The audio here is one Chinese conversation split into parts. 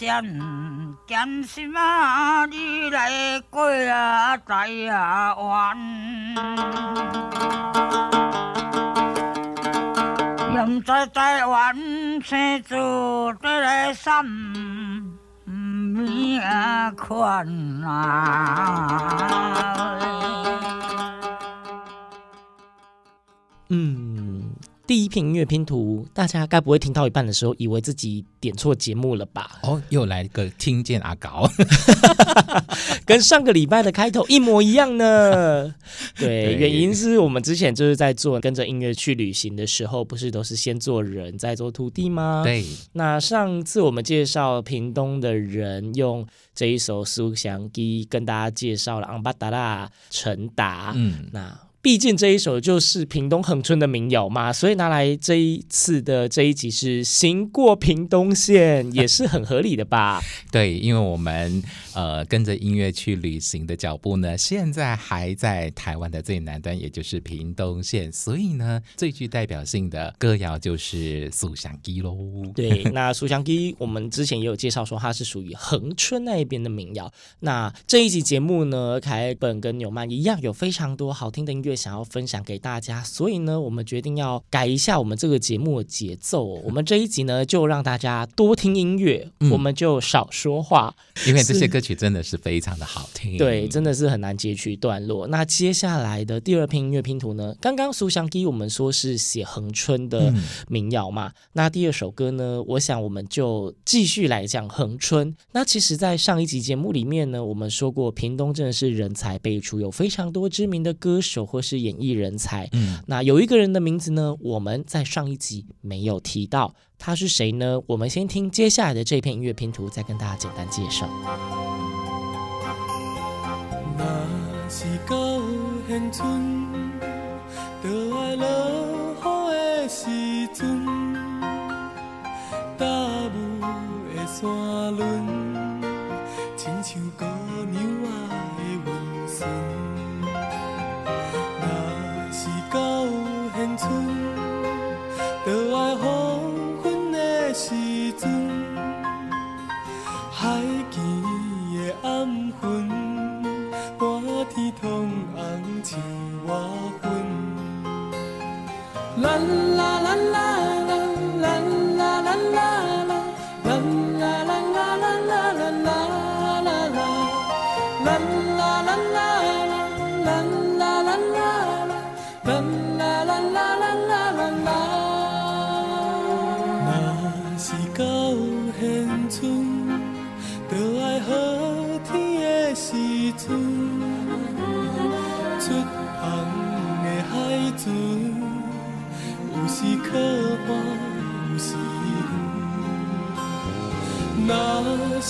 先艰辛啊，你来过啊，在啊玩。现在在玩生子的来三米宽啊。嗯。第一片音乐拼图，大家该不会听到一半的时候，以为自己点错节目了吧？哦，又来个听见阿高，跟上个礼拜的开头一模一样呢。对，原因是我们之前就是在做跟着音乐去旅行的时候，不是都是先做人再做土地吗？对。那上次我们介绍屏东的人，用这一首《苏翔记》跟大家介绍了昂巴达拉陈达。嗯，那。毕竟这一首就是屏东恒春的民谣嘛，所以拿来这一次的这一集是行过屏东县，也是很合理的吧？对，因为我们呃跟着音乐去旅行的脚步呢，现在还在台湾的最南端，也就是屏东县，所以呢最具代表性的歌谣就是《苏香鸡》喽。对，那《苏香鸡》我们之前也有介绍说它是属于恒春那一边的民谣。那这一集节目呢，凯本跟纽曼一样有非常多好听的音乐。想要分享给大家，所以呢，我们决定要改一下我们这个节目的节奏。我们这一集呢，就让大家多听音乐，嗯、我们就少说话，因为这些歌曲真的是非常的好听。对，真的是很难截取段落。那接下来的第二篇音乐拼图呢？刚刚苏翔给我们说是写恒春的民谣嘛？嗯、那第二首歌呢？我想我们就继续来讲恒春。那其实，在上一集节目里面呢，我们说过屏东真的是人才辈出，有非常多知名的歌手或是演艺人才。嗯，那有一个人的名字呢，我们在上一集没有提到，他是谁呢？我们先听接下来的这片音乐拼图，再跟大家简单介绍。那是到恒春，就爱落雨的时阵，大雾的山仑，亲像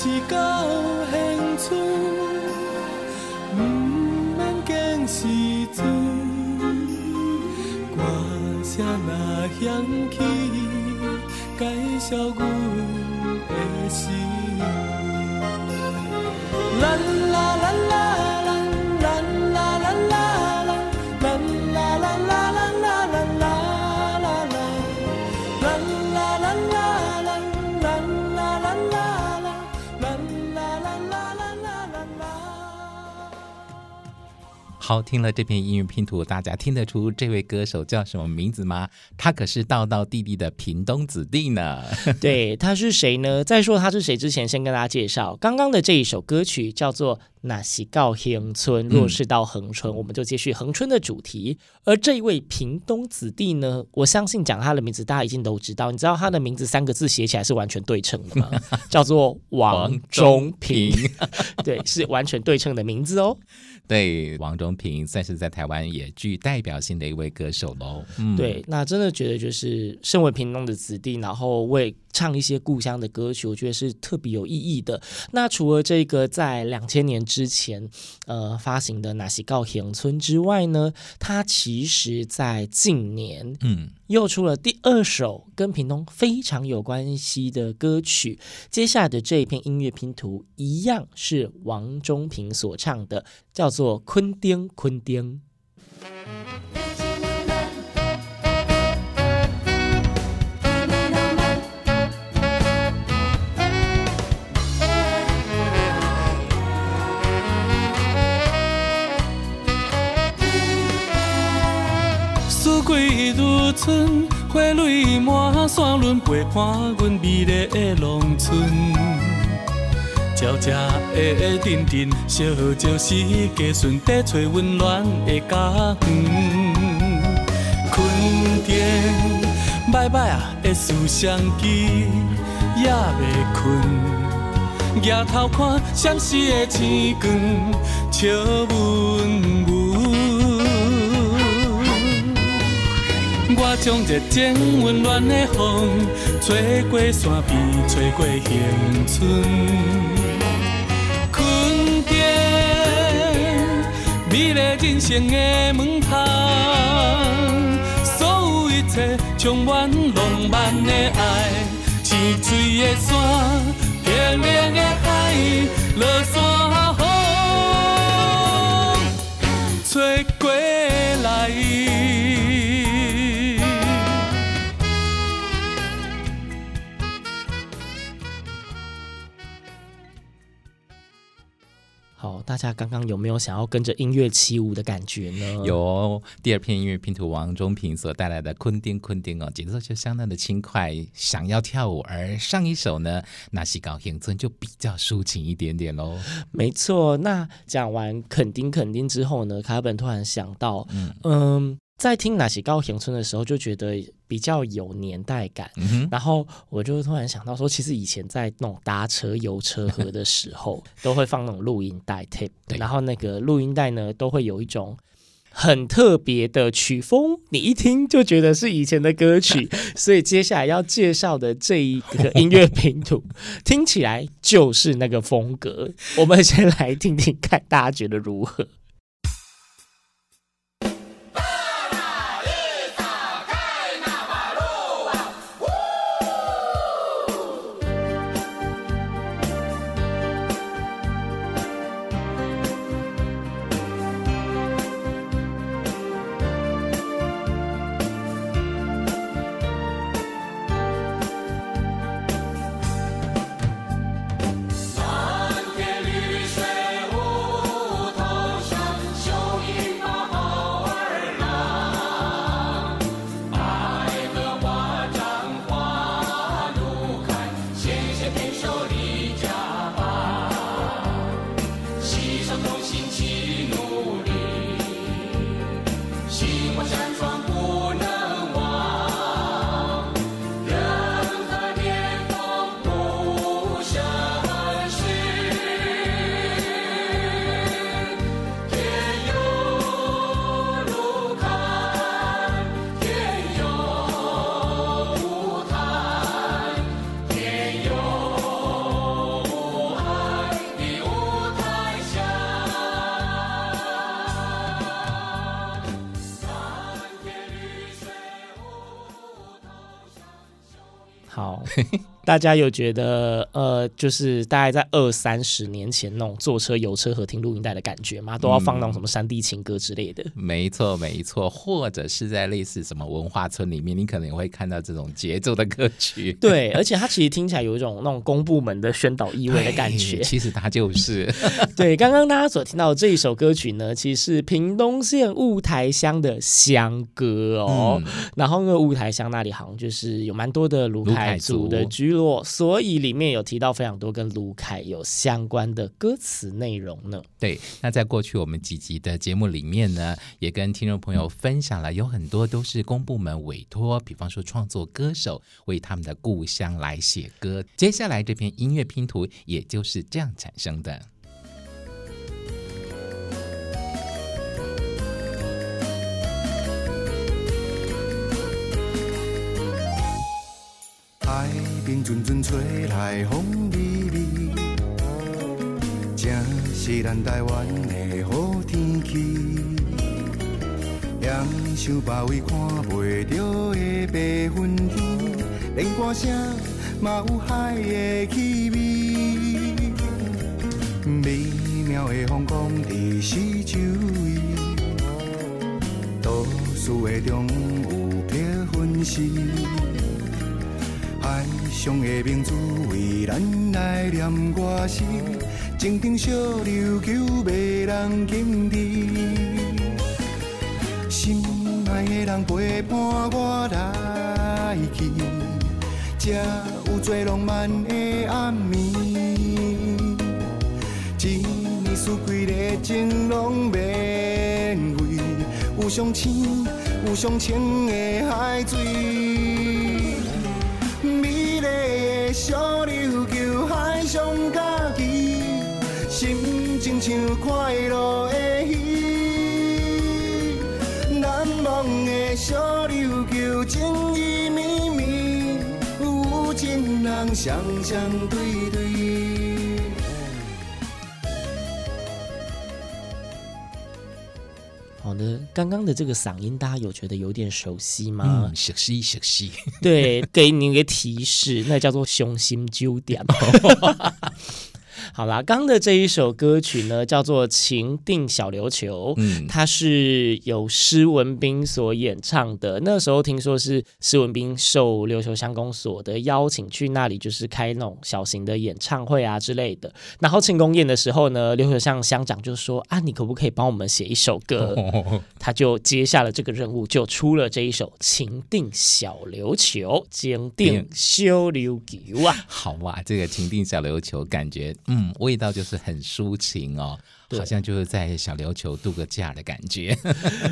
是到好，听了这篇音乐拼图，大家听得出这位歌手叫什么名字吗？他可是道道地地的屏东子弟呢。对，他是谁呢？在说他是谁之前，先跟大家介绍刚刚的这一首歌曲，叫做《那西告恒村》。若是到恒春，嗯、我们就接续恒春的主题。而这一位屏东子弟呢，我相信讲他的名字，大家已经都知道。你知道他的名字三个字写起来是完全对称的吗？叫做王中平。中 平对，是完全对称的名字哦。对，王中平算是在台湾也具代表性的一位歌手喽。嗯，对，那真的觉得就是身为屏东的子弟，然后为唱一些故乡的歌曲，我觉得是特别有意义的。那除了这个在两千年之前呃发行的《那是高恒村》之外呢，他其实在近年嗯又出了第二首跟屏东非常有关系的歌曲。接下来的这一篇音乐拼图一样是王中平所唱的，叫做《昆丁昆丁》。桂如春，花蕊满山仑，陪伴阮美丽的农村。鸟只会阵阵，小鸟是家孙，在找温暖的家园。垦丁摆摆啊，的思乡机也未困，抬头看闪烁的星光，笑温我将热情温暖的风吹过山边，吹过乡村。垦丁，美丽人生的门窗，所有一切充满浪漫的爱。青翠的山，平明的海，落山大家刚刚有没有想要跟着音乐起舞的感觉呢？有，第二片音乐拼图王中平所带来的昆丁昆丁哦，节奏就相当的轻快，想要跳舞。而上一首呢，那西高恒村就比较抒情一点点喽。没错，那讲完肯丁肯丁之后呢，卡本突然想到，嗯。嗯在听哪些高雄村的时候，就觉得比较有年代感。嗯、然后我就突然想到说，其实以前在那种搭车游车河的时候，都会放那种录音带 tape，然后那个录音带呢，都会有一种很特别的曲风，你一听就觉得是以前的歌曲。所以接下来要介绍的这一个音乐拼图，听起来就是那个风格。我们先来听听看，大家觉得如何？大家有觉得呃，就是大概在二三十年前那种坐车游车和听录音带的感觉吗？都要放那种什么山地情歌之类的。嗯、没错，没错，或者是在类似什么文化村里面，你可能也会看到这种节奏的歌曲。对，而且它其实听起来有一种那种公部门的宣导意味的感觉。其实它就是。对，刚刚大家所听到的这一首歌曲呢，其实是屏东县雾台乡的乡歌哦。嗯、然后呢，雾台乡那里好像就是有蛮多的卢凯族的居所以里面有提到非常多跟卢凯有相关的歌词内容呢。对，那在过去我们几集的节目里面呢，也跟听众朋友分享了，有很多都是公部门委托，比方说创作歌手为他们的故乡来写歌。接下来这篇音乐拼图也就是这样产生的。爱。边阵阵吹来风微微，正是咱台湾的好天气。两袖包围看袂到的白云天，连歌声嘛有海的气味，美妙的风光在四周围，都市的中有飘云时。海上的明珠为咱来念歌词，静静小琉球袂人经知，心爱的人陪伴我来去，才有最浪漫的暗暝。一年四季的情拢免费，有上青有上清的海水。小琉球海上假期，心情像快乐的鱼。难忘的小琉球，情意绵绵，有情人双双对对。的，刚刚的这个嗓音，大家有觉得有点熟悉吗？嗯，熟悉熟悉。对，给你一个提示，那叫做雄心酒店。好啦，刚的这一首歌曲呢，叫做《情定小琉球》，嗯，它是由施文斌所演唱的。那时候听说是施文斌受琉球乡公所的邀请去那里，就是开那种小型的演唱会啊之类的。然后庆功宴的时候呢，琉球乡乡长就说：“啊，你可不可以帮我们写一首歌？” 他就接下了这个任务，就出了这一首《情定小琉球》，情定小琉球啊，好哇，这个《情定小琉球》感觉嗯。嗯，味道就是很抒情哦，好像就是在小琉球度个假的感觉。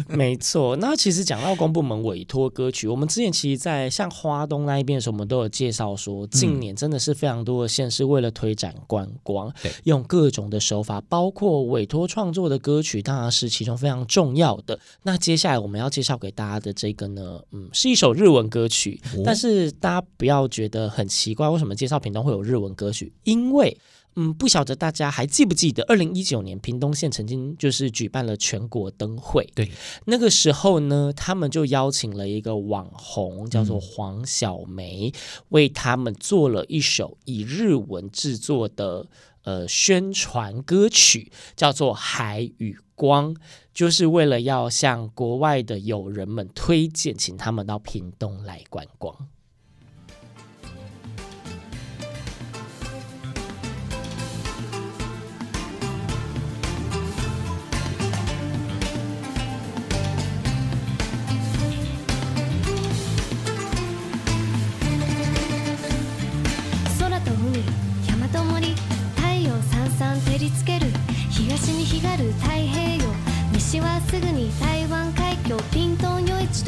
没 错，那其实讲到公部门委托歌曲，我们之前其实，在像花东那一边的时候，我们都有介绍说，近年真的是非常多的县是为了推展观光，嗯、用各种的手法，包括委托创作的歌曲，当然是其中非常重要的。那接下来我们要介绍给大家的这个呢，嗯，是一首日文歌曲，哦、但是大家不要觉得很奇怪，为什么介绍屏东会有日文歌曲？因为嗯，不晓得大家还记不记得，二零一九年屏东县曾经就是举办了全国灯会。对，那个时候呢，他们就邀请了一个网红，叫做黄小梅，嗯、为他们做了一首以日文制作的呃宣传歌曲，叫做《海与光》，就是为了要向国外的友人们推荐，请他们到屏东来观光。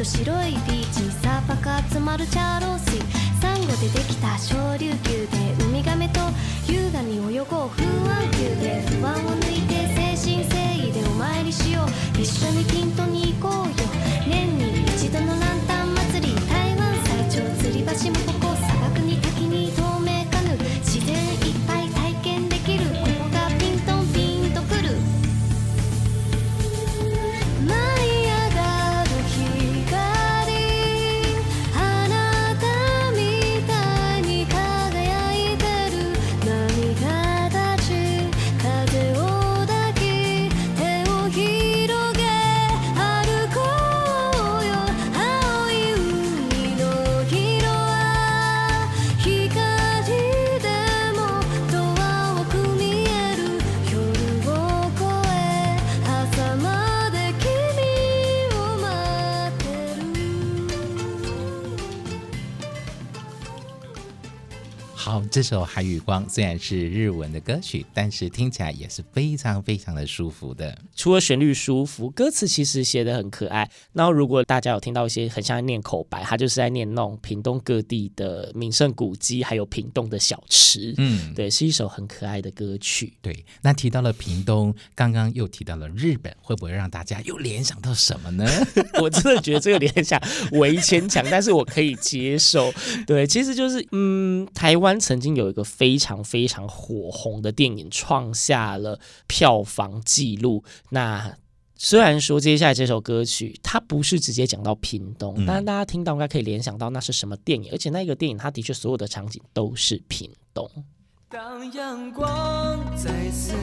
と白いビーチにサーパ集まるチャロ这首《海与光》虽然是日文的歌曲，但是听起来也是非常非常的舒服的。除了旋律舒服，歌词其实写的很可爱。然后如果大家有听到一些很像念口白，他就是在念那种屏东各地的名胜古迹，还有屏东的小吃。嗯，对，是一首很可爱的歌曲。对，那提到了屏东，刚刚又提到了日本，会不会让大家又联想到什么呢？我真的觉得这个联想微牵强，但是我可以接受。对，其实就是嗯，台湾曾经有一个非常非常火红的电影，创下了票房纪录。那虽然说接下来这首歌曲它不是直接讲到屏东，嗯、但大家听到应该可以联想到那是什么电影，而且那个电影它的确所有的场景都是屏东。当阳光再次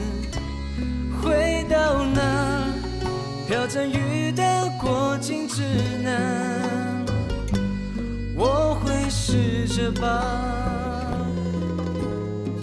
回到那飘着雨的过境之南，我会试着把。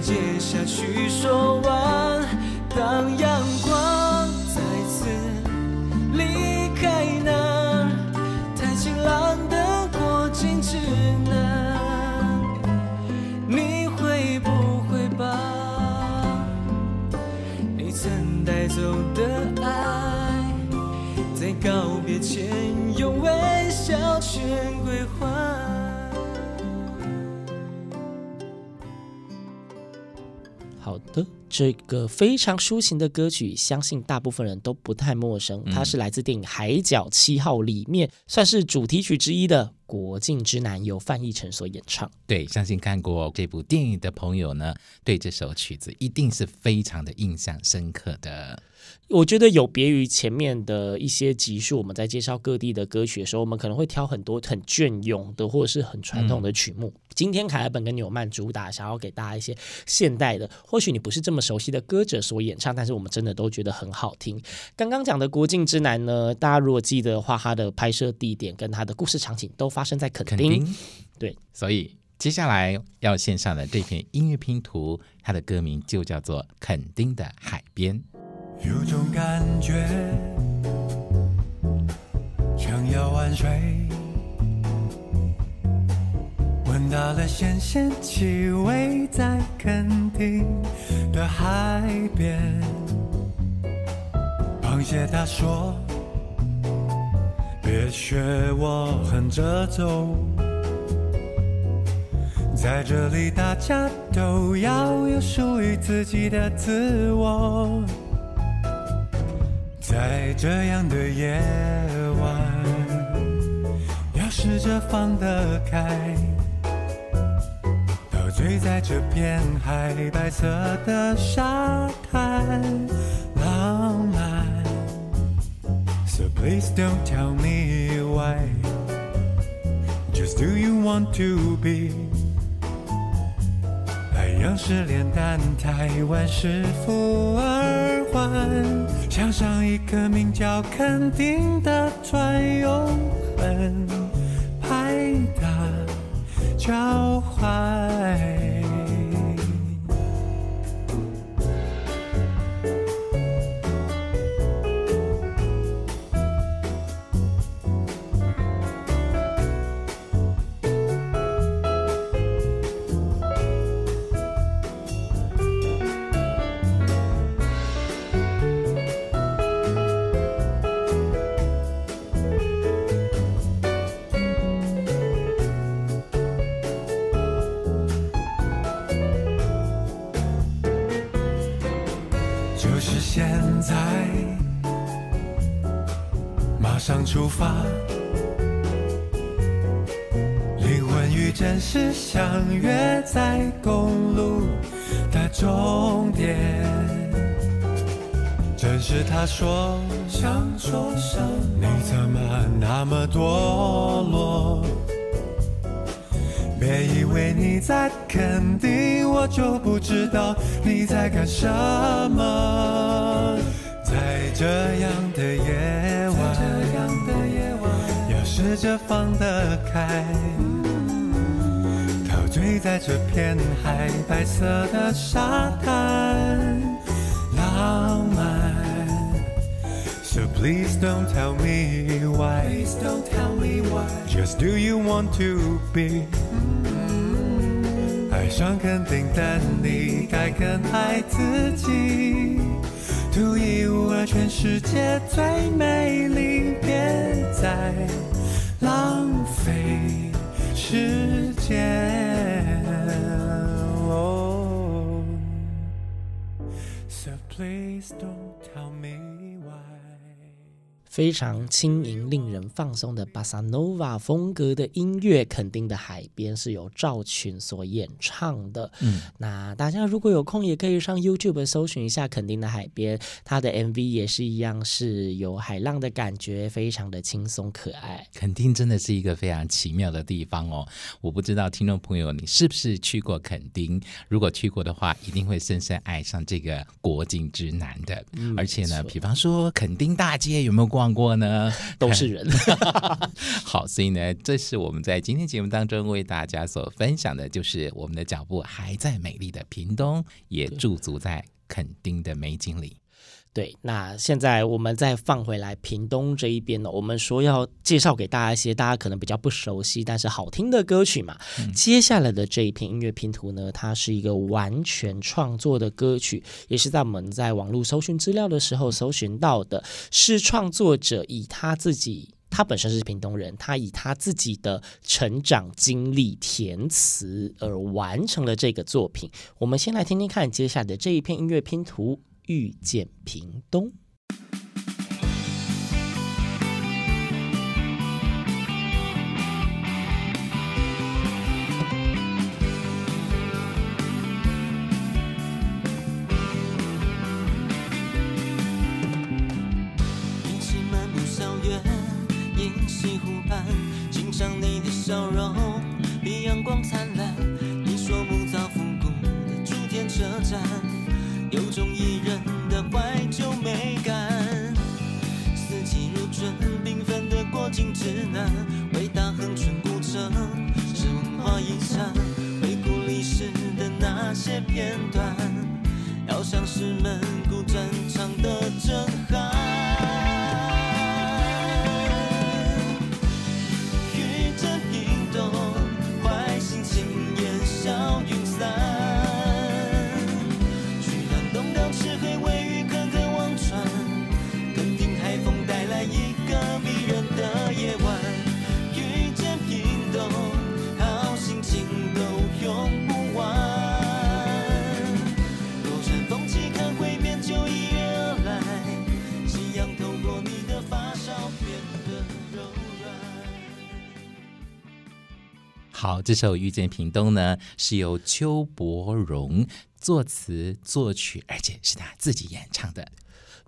接下去说完。这个非常抒情的歌曲，相信大部分人都不太陌生。它是来自电影《海角七号》里面，算是主题曲之一的《国境之南》，由范逸臣所演唱。对，相信看过这部电影的朋友呢，对这首曲子一定是非常的印象深刻的。我觉得有别于前面的一些集数，我们在介绍各地的歌曲的时候，我们可能会挑很多很隽永的或者是很传统的曲目。嗯、今天凯尔本跟纽曼主打想要给大家一些现代的，或许你不是这么熟悉的歌者所演唱，但是我们真的都觉得很好听。刚刚讲的《国境之南》呢，大家如果记得的话，它的拍摄地点跟它的故事场景都发生在垦丁。垦丁对，所以接下来要献上的这篇音乐拼图，它的歌名就叫做《垦丁的海边》。有种感觉，想要玩水，闻到了咸咸气味，在垦丁的海边。螃蟹他说：“别学我横着走，在这里大家都要有属于自己的自我。”在这样的夜晚，要试着放得开，在这片海白色的沙滩，浪漫。So please don't tell me why, just do you want to be？海洋是脸蛋，台湾是福耳环。像上一个名叫垦丁的船，永恒拍打交怀。与真实相约在公路的终点。正是他说，想说什么？你怎么那么堕落？别以为你在肯定，我就不知道你在干什么。在这样的夜晚，要试着放得开，在这片海白色的沙滩，浪漫。So please don't tell me why, please don't tell me why, just do you want to be? 爱上肯定的你，该更爱自己。独一无二，全世界最美丽，别再浪费 so please don't tell me. 非常轻盈、令人放松的巴萨诺瓦风格的音乐，肯定的海边是由赵群所演唱的。嗯，那大家如果有空，也可以上 YouTube 搜寻一下肯定的海边，它的 MV 也是一样，是有海浪的感觉，非常的轻松可爱。肯定真的是一个非常奇妙的地方哦！我不知道听众朋友你是不是去过垦丁？如果去过的话，一定会深深爱上这个国境之南的。嗯，而且呢，比方说垦丁大街有没有逛？逛过呢，都是人。好，所以呢，这是我们在今天节目当中为大家所分享的，就是我们的脚步还在美丽的屏东，也驻足在垦丁的美景里。对，那现在我们再放回来屏东这一边呢，我们说要介绍给大家一些大家可能比较不熟悉但是好听的歌曲嘛。嗯、接下来的这一篇音乐拼图呢，它是一个完全创作的歌曲，也是在我们在网络搜寻资料的时候搜寻到的，是创作者以他自己，他本身是屏东人，他以他自己的成长经历填词而完成了这个作品。我们先来听听看接下来的这一篇音乐拼图。遇见屏东。好，这首《遇见屏东》呢，是由邱柏荣作词作曲，而且是他自己演唱的。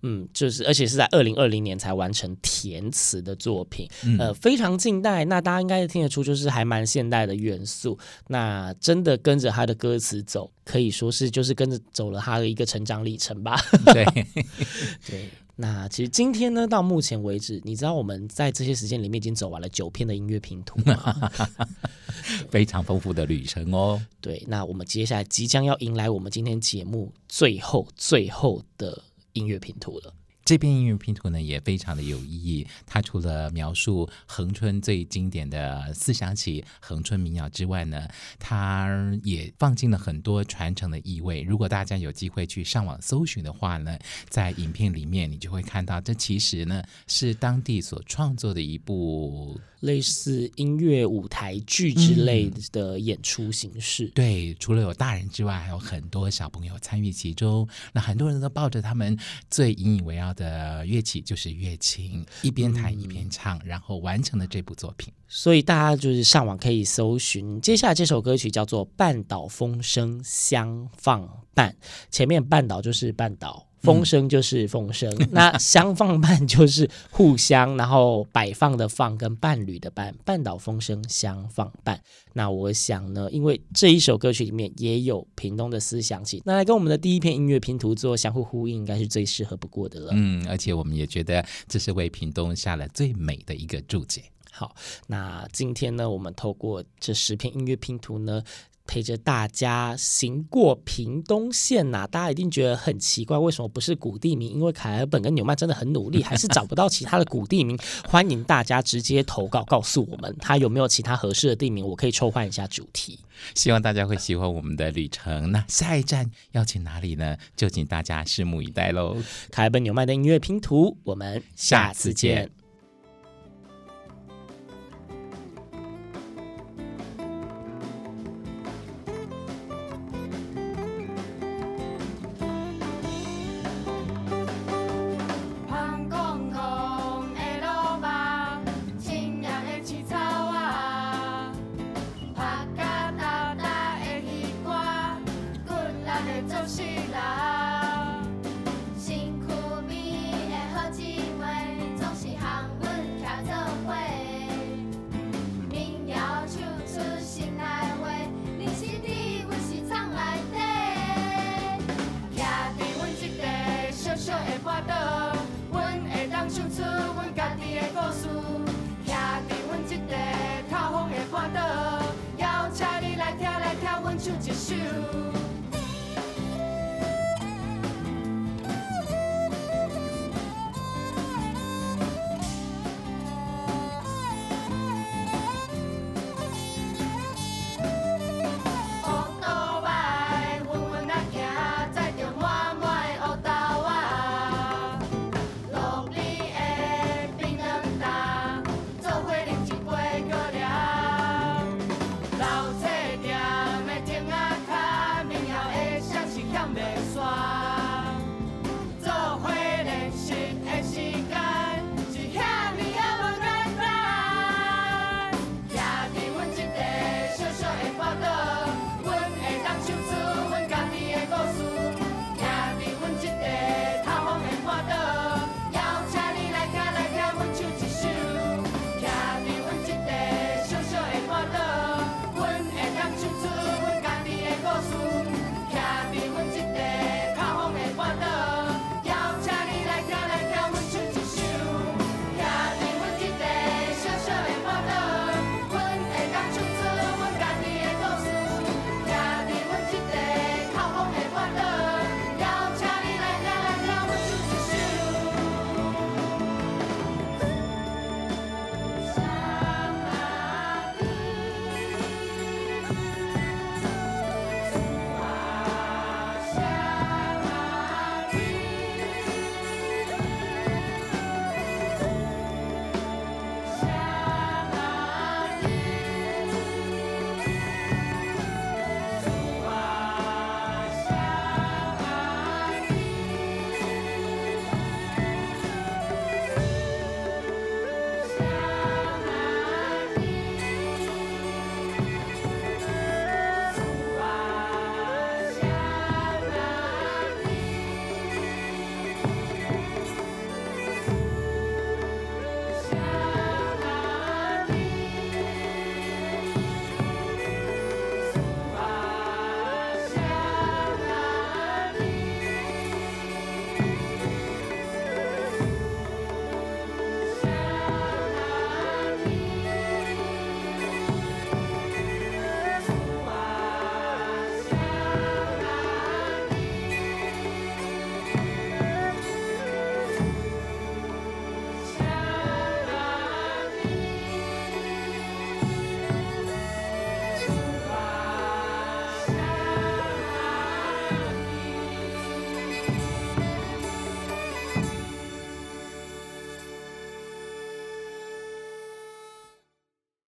嗯，就是，而且是在二零二零年才完成填词的作品，嗯、呃，非常近代。那大家应该听得出，就是还蛮现代的元素。那真的跟着他的歌词走，可以说是就是跟着走了他的一个成长历程吧。对，对。那其实今天呢，到目前为止，你知道我们在这些时间里面已经走完了九篇的音乐拼图吗？非常丰富的旅程哦。对，那我们接下来即将要迎来我们今天节目最后最后的音乐拼图了。这篇音乐拼图呢，也非常的有意义。它除了描述恒春最经典的四想起恒春民谣之外呢，它也放进了很多传承的意味。如果大家有机会去上网搜寻的话呢，在影片里面你就会看到，这其实呢是当地所创作的一部类似音乐舞台剧之类的演出形式。嗯。对，除了有大人之外，还有很多小朋友参与其中。那很多人都抱着他们最引以为傲的乐器就是乐琴，一边弹一边唱，然后完成了这部作品。所以大家就是上网可以搜寻，接下来这首歌曲叫做《半岛风声相放伴》，前面半岛就是半岛。风声就是风声，嗯、那相放伴就是互相，然后摆放的放跟伴侣的伴，半岛风声相放伴。那我想呢，因为这一首歌曲里面也有屏东的思想起，那来跟我们的第一篇音乐拼图做相互呼应，应该是最适合不过的了。嗯，而且我们也觉得这是为屏东下了最美的一个注解。好，那今天呢，我们透过这十篇音乐拼图呢。陪着大家行过屏东县呐、啊，大家一定觉得很奇怪，为什么不是古地名？因为凯尔本跟纽曼真的很努力，还是找不到其他的古地名。欢迎大家直接投稿告诉我们，他有没有其他合适的地名，我可以抽换一下主题。希望大家会喜欢我们的旅程。那下一站要去哪里呢？就请大家拭目以待喽。凯尔本纽曼的音乐拼图，我们下次见。